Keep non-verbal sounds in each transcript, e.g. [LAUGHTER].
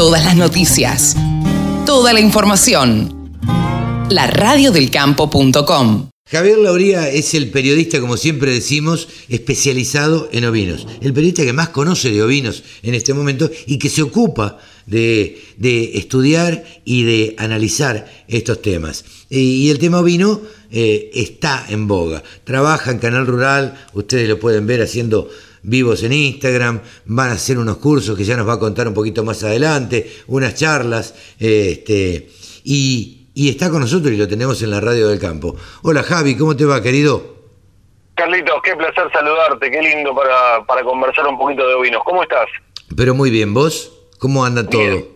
Todas las noticias. Toda la información. La radiodelcampo.com. Javier Lauría es el periodista, como siempre decimos, especializado en ovinos. El periodista que más conoce de ovinos en este momento y que se ocupa de, de estudiar y de analizar estos temas. Y, y el tema ovino eh, está en boga. Trabaja en Canal Rural, ustedes lo pueden ver haciendo vivos en Instagram, van a hacer unos cursos que ya nos va a contar un poquito más adelante, unas charlas, este, y y está con nosotros y lo tenemos en la radio del campo. Hola Javi, ¿cómo te va, querido? Carlitos, qué placer saludarte, qué lindo para, para conversar un poquito de ovinos. ¿Cómo estás? Pero muy bien, ¿vos? ¿Cómo anda todo? Bien,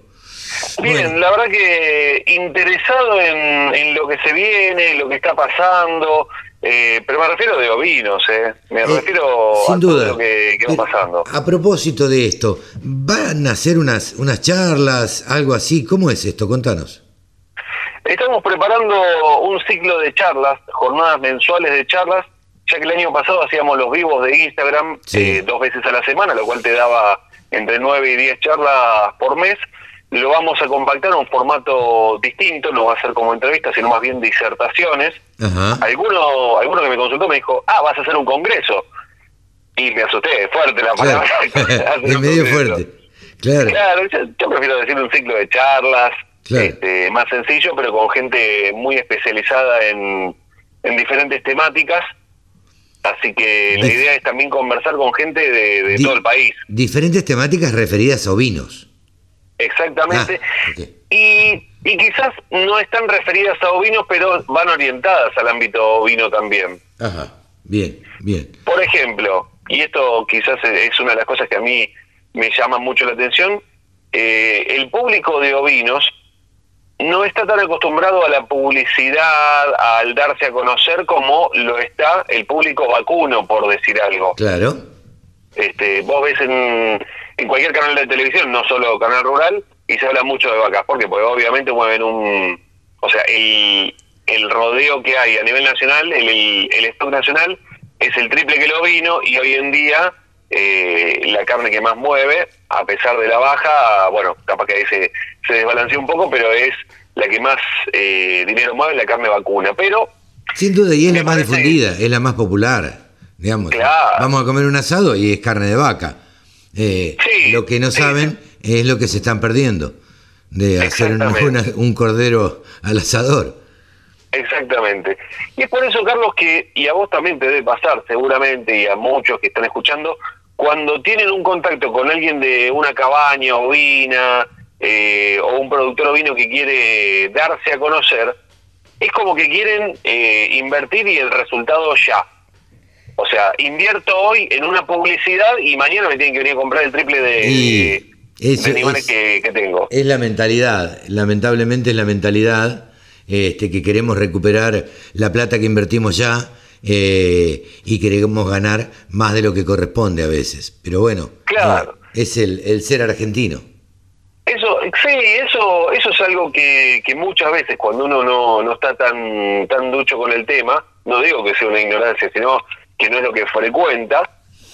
bien la verdad que interesado en, en, lo que se viene, lo que está pasando, eh, pero me refiero de ovinos, ¿eh? Me eh, refiero sin a duda. todo lo que, que va pasando. A propósito de esto, ¿van a hacer unas, unas charlas, algo así? ¿Cómo es esto? Contanos. Estamos preparando un ciclo de charlas, jornadas mensuales de charlas, ya que el año pasado hacíamos los vivos de Instagram Sí. eh, dos veces a la semana, lo cual te daba entre 9 y 10 charlas por mes. Lo vamos a compactar en un formato distinto, no va a ser como entrevistas, sino más bien disertaciones. Ajá. Alguno, alguno que me consultó me dijo, ah, vas a hacer un congreso. Y me asusté, fuerte la Claro. palabra. [LAUGHS] [LAUGHS] Hacer es medio fuerte. Claro. Claro, yo, yo prefiero decir un ciclo de charlas, Claro. este, más sencillo, pero con gente muy especializada en, en diferentes temáticas. Así que la idea es también conversar con gente de, todo el país. Diferentes temáticas referidas a ovinos. Exactamente. Ah, y quizás no están referidas a ovinos, pero van orientadas al ámbito ovino también. Ajá. Bien, bien. Por ejemplo, y esto quizás es una de las cosas que a mí me llama mucho la atención, eh, el público de ovinos no está tan acostumbrado a la publicidad, al darse a conocer como lo está el público vacuno, por decir algo. Claro. Este, vos ves en, en cualquier canal de televisión, no solo canal rural, y se habla mucho de vacas. ¿Por qué? Porque obviamente mueven un... O sea, el, el rodeo que hay a nivel nacional, el, el, el stock nacional, es el triple que lo vino y hoy en día eh, la carne que más mueve, a pesar de la baja, bueno, capaz que ahí se, se desbalanceó un poco, pero es la que más eh, dinero mueve, la carne vacuna. Pero Sin duda, y es la más parece- difundida, es la más popular. Digamos, Claro. vamos a comer un asado y es carne de vaca. Eh, Sí, lo que no saben es lo que se están perdiendo de hacer una- un cordero al asador. Exactamente. Y es por eso, Carlos, que, y a vos también te debe pasar seguramente, y a muchos que están escuchando, cuando tienen un contacto con alguien de una cabaña ovina eh, o un productor ovino que quiere darse a conocer, es como que quieren eh, invertir y el resultado ya. O sea, invierto hoy en una publicidad y mañana me tienen que venir a comprar el triple de, Y eso de animales es- que, que tengo. Es la mentalidad, lamentablemente es la mentalidad este, que queremos recuperar la plata que invertimos ya eh, y queremos ganar más de lo que corresponde a veces. Pero bueno, Claro. eh, es el, el ser argentino. Eso, sí, eso, eso es algo que, que muchas veces cuando uno no, no está tan, tan ducho con el tema, no digo que sea una ignorancia, sino que no es lo que frecuenta,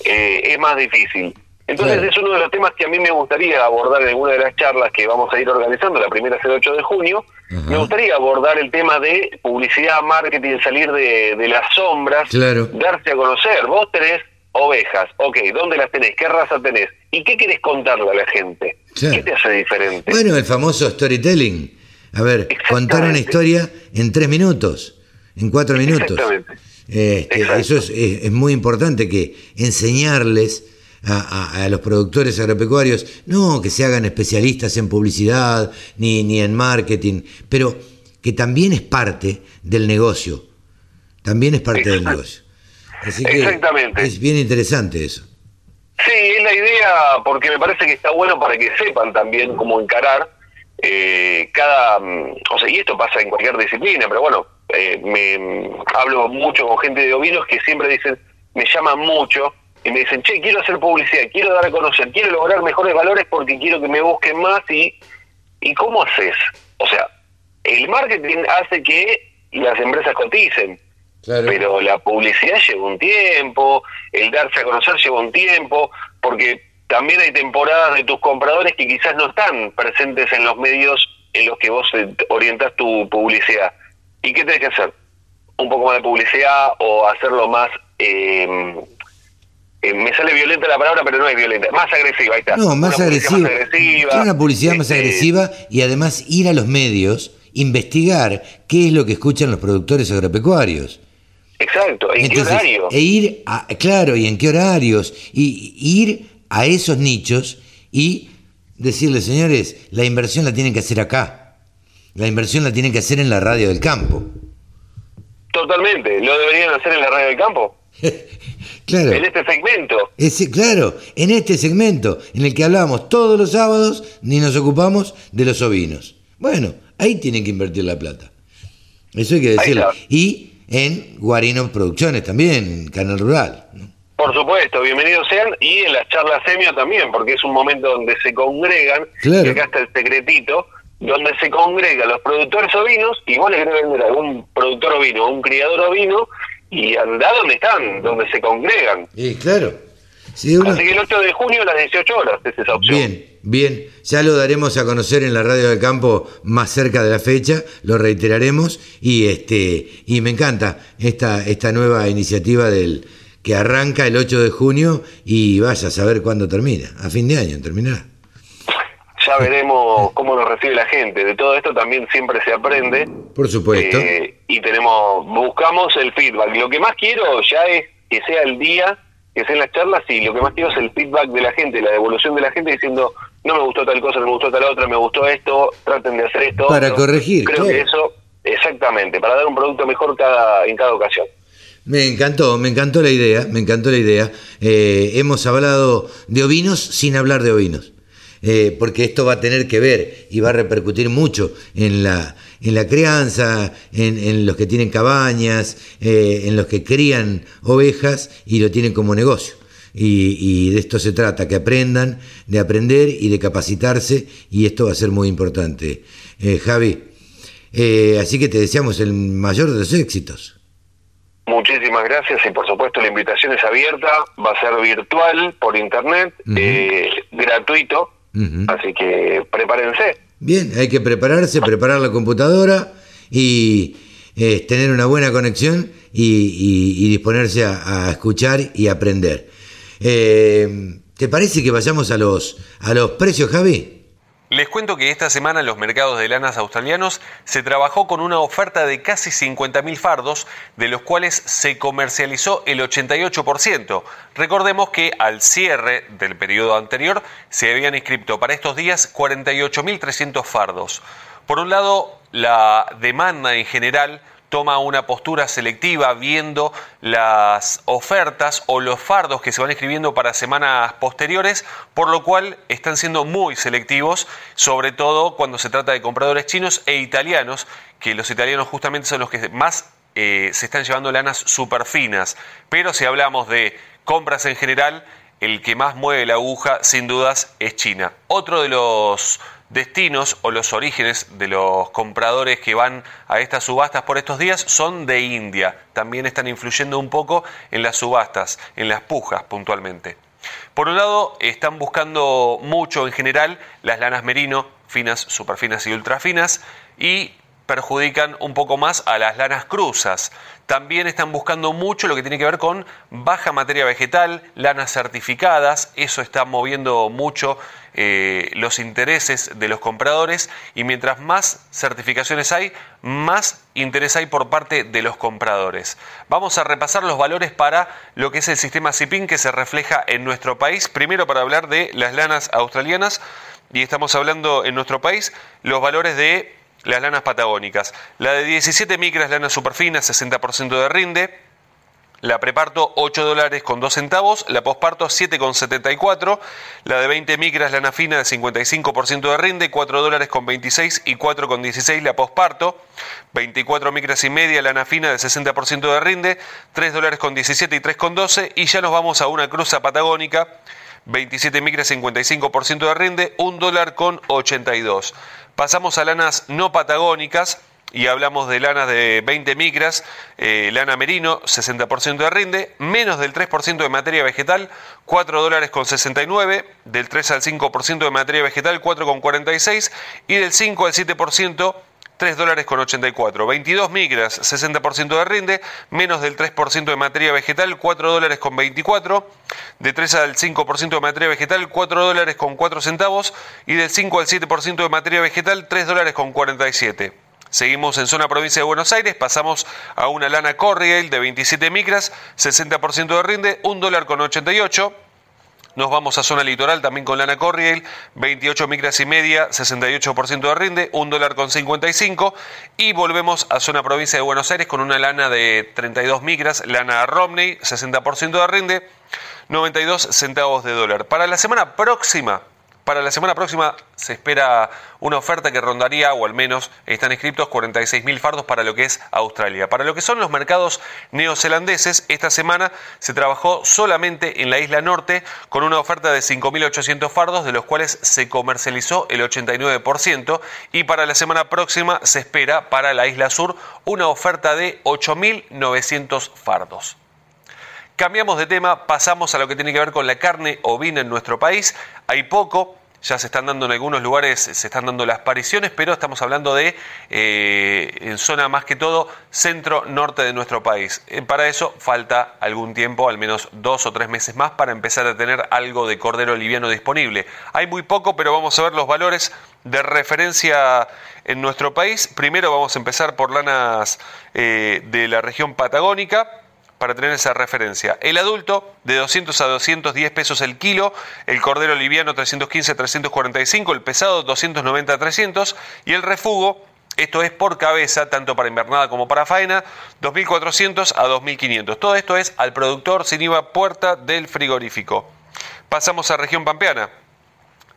eh, es más difícil. Entonces es uno de los temas que a mí me gustaría abordar en alguna de las charlas que vamos a ir organizando, la primera es el 8 de junio, me gustaría abordar el tema de publicidad, marketing, salir de, de las sombras, Claro. darse a conocer. Vos tenés ovejas, ok, ¿dónde las tenés? ¿Qué raza tenés? ¿Y qué querés contarle a la gente? Claro. ¿Qué te hace diferente? Bueno, el famoso storytelling. A ver, contar una historia en tres minutos, en cuatro minutos. Exactamente. Este, eso es, es- es muy importante que enseñarles a, a- a los productores agropecuarios, no que se hagan especialistas en publicidad ni, ni en marketing, pero que también es parte del negocio. También es parte del negocio. Así que Exactamente. es bien interesante eso. Sí, es la idea, porque me parece que está bueno para que sepan también cómo encarar eh, cada... mm, O sea, y esto pasa en cualquier disciplina, pero bueno, eh, me hablo mucho con gente de ovinos que siempre dicen, me llaman mucho y me dicen, che, quiero hacer publicidad, quiero dar a conocer, quiero lograr mejores valores porque quiero que me busquen más y... ¿Y cómo haces? O sea, el marketing hace que las empresas coticen, Claro. pero la publicidad lleva un tiempo, el darse a conocer lleva un tiempo, porque también hay temporadas de tus compradores que quizás no están presentes en los medios en los que vos eh, orientas tu publicidad. ¿Y qué tenés que hacer? Un poco más de publicidad o hacerlo más... Em, eh, me sale violenta la palabra, pero no es violenta, más agresiva, ahí está. No, más Una agresiva. más agresiva. una publicidad más Este, agresiva y además ir a los medios, investigar qué es lo que escuchan los productores agropecuarios. Exacto, ¿en Entonces, qué horario? E ir, a, claro, y en qué horarios, y, y ir a esos nichos y decirles, señores, la inversión la tienen que hacer acá. La inversión la tienen que hacer en la radio del campo. Totalmente, lo deberían hacer en la radio del campo, [LAUGHS] Claro. en este segmento. Ese, claro, en este segmento en el que hablamos todos los sábados ni nos ocupamos de los ovinos. Bueno, ahí tienen que invertir la plata. Eso hay que decirlo. Y en Guarino Producciones también, en Canal Rural. ¿no? Por supuesto, bienvenidos sean, y en las charlas semia también, porque es un momento donde se congregan, Claro. y acá está el secretito, donde se congregan los productores ovinos, y vos le querés vender a algún productor ovino, un criador ovino, y andá donde están, donde se congregan. Eh, claro. Sí, Así que el 8 de junio a las 18 horas es esa opción. Bien, bien. Ya lo daremos a conocer en la radio del campo más cerca de la fecha, lo reiteraremos y este y me encanta esta esta nueva iniciativa del que arranca el 8 de junio y vaya a saber cuándo termina. A fin de año terminará. Ya veremos cómo nos recibe la gente. De todo esto también siempre se aprende. Por supuesto. Eh, y tenemos, buscamos el feedback. Lo que más quiero ya es que sea el día, que sean las charlas, y lo que más quiero es el feedback de la gente, la devolución de la gente diciendo, no me gustó tal cosa, no me gustó tal otra, me gustó esto, traten de hacer esto. Para otro". corregir, Creo claro. que eso, exactamente, para dar un producto mejor cada en cada ocasión. Me encantó, me encantó la idea, me encantó la idea. Eh, hemos hablado de ovinos sin hablar de ovinos, Eh, porque esto va a tener que ver y va a repercutir mucho en la, en la crianza, en, en los que tienen cabañas, eh, en los que crían ovejas y lo tienen como negocio. Y, y de esto se trata, que aprendan, de aprender y de capacitarse, y esto va a ser muy importante. Eh, Javi, eh, así que te deseamos el mayor de los éxitos. Muchísimas gracias y por supuesto la invitación es abierta, va a ser virtual, por internet, eh, gratuito, Así que prepárense. Bien, hay que prepararse, preparar la computadora y eh, tener una buena conexión y, y- y disponerse a, a escuchar y aprender. Eh, ¿Te parece que vayamos a los, a los precios, Javi? Les cuento que esta semana en los mercados de lanas australianos se trabajó con una oferta de casi 50.000 fardos, de los cuales se comercializó el 88%. Recordemos que al cierre del periodo anterior se habían inscrito para estos días 48.300 fardos. Por un lado, la demanda en general toma una postura selectiva viendo las ofertas o los fardos que se van escribiendo para semanas posteriores, por lo cual están siendo muy selectivos, sobre todo cuando se trata de compradores chinos e italianos, que los italianos justamente son los que más eh, se están llevando lanas super finas. Pero si hablamos de compras en general, el que más mueve la aguja sin dudas es China. Otro de los destinos o los orígenes de los compradores que van a estas subastas por estos días son de India. También están influyendo un poco en las subastas, en las pujas puntualmente. Por un lado, están buscando mucho en general las lanas merino, finas, superfinas y ultrafinas, y perjudican un poco más a las lanas cruzas. También están buscando mucho lo que tiene que ver con baja materia vegetal, lanas certificadas, eso está moviendo mucho eh, los intereses de los compradores y mientras más certificaciones hay, más interés hay por parte de los compradores. Vamos a repasar los valores para lo que es el sistema CIPIN que se refleja en nuestro país, primero para hablar de las lanas australianas y estamos hablando en nuestro país los valores de las lanas patagónicas. La de 17 micras lana superfina, 60% de rinde. La preparto 8 dólares con 2 centavos, la posparto 7,74, la de 20 micras lana fina de 55% de rinde, 4 dólares con 26 y 4,16 la posparto, 24 micras y media lana fina de 60% de rinde, 3 dólares con 17 y 3,12 y ya nos vamos a una cruza patagónica 27 micras 55% de rinde, 1 dólar con 82. Pasamos a lanas no patagónicas, y hablamos de lanas de 20 micras, eh, lana merino, 60% de rinde, menos del 3% de materia vegetal, 4 dólares con 69, del 3 al 5% de materia vegetal, 4 con 46 y del 5 al 7% 3 dólares con 84. 22 micras, 60% de rinde, menos del 3% de materia vegetal, 4 dólares con 24. De 3 al 5% de materia vegetal, 4 dólares con 4 centavos. Y del 5 al 7% de materia vegetal, 3 dólares con 47. Seguimos en zona provincia de Buenos Aires, pasamos a una lana Corriel de 27 micras, 60% de rinde, 1 dólar con 88. Nos vamos a zona litoral también con lana Corriel, 28 micras y media, 68% de rinde, 1 dólar con 55. Y volvemos a zona provincia de Buenos Aires con una lana de 32 micras, lana Romney, 60% de rinde, 92 centavos de dólar. Para la semana próxima, para la semana próxima se espera una oferta que rondaría, o al menos están inscritos, 46.000 fardos para lo que es Australia. Para lo que son los mercados neozelandeses, esta semana se trabajó solamente en la isla norte con una oferta de 5.800 fardos, de los cuales se comercializó el 89%, y para la semana próxima se espera para la isla sur una oferta de 8.900 fardos. Cambiamos de tema, pasamos a lo que tiene que ver con la carne ovina en nuestro país. Hay poco, ya se están dando en algunos lugares, se están dando las apariciones, pero estamos hablando de, eh, en zona más que todo, centro-norte de nuestro país. Eh, para eso falta algún tiempo, al menos dos o tres meses más, para empezar a tener algo de cordero liviano disponible. Hay muy poco, pero vamos a ver los valores de referencia en nuestro país. Primero vamos a empezar por lanas eh, de la región patagónica para tener esa referencia. El adulto de 200 a 210 pesos el kilo, el cordero liviano 315 a 345, el pesado 290 a 300 y el refugo, esto es por cabeza, tanto para invernada como para faena, 2.400 a 2.500. Todo esto es al productor sin IVA puerta del frigorífico. Pasamos a región pampeana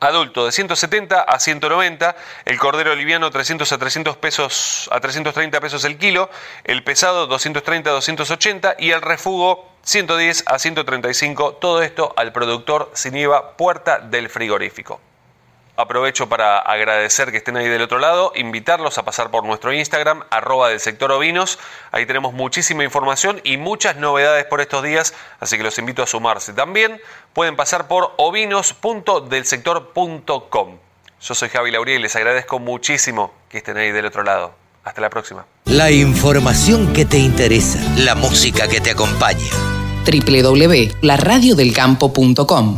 adulto de 170 a 190, el cordero liviano 300 a 300 pesos a 330 pesos el kilo, el pesado 230 a 280 y el refugo 110 a 135, todo esto al productor sin IVA puerta del frigorífico. Aprovecho para agradecer que estén ahí del otro lado, invitarlos a pasar por nuestro Instagram, arroba del sector ovinos. Ahí tenemos muchísima información y muchas novedades por estos días, así que los invito a sumarse. También pueden pasar por ovinos.delsector.com. Yo soy Javi Lauría y les agradezco muchísimo que estén ahí del otro lado. Hasta la próxima. La información que te interesa, la música que te acompaña. www.laradiodelcampo.com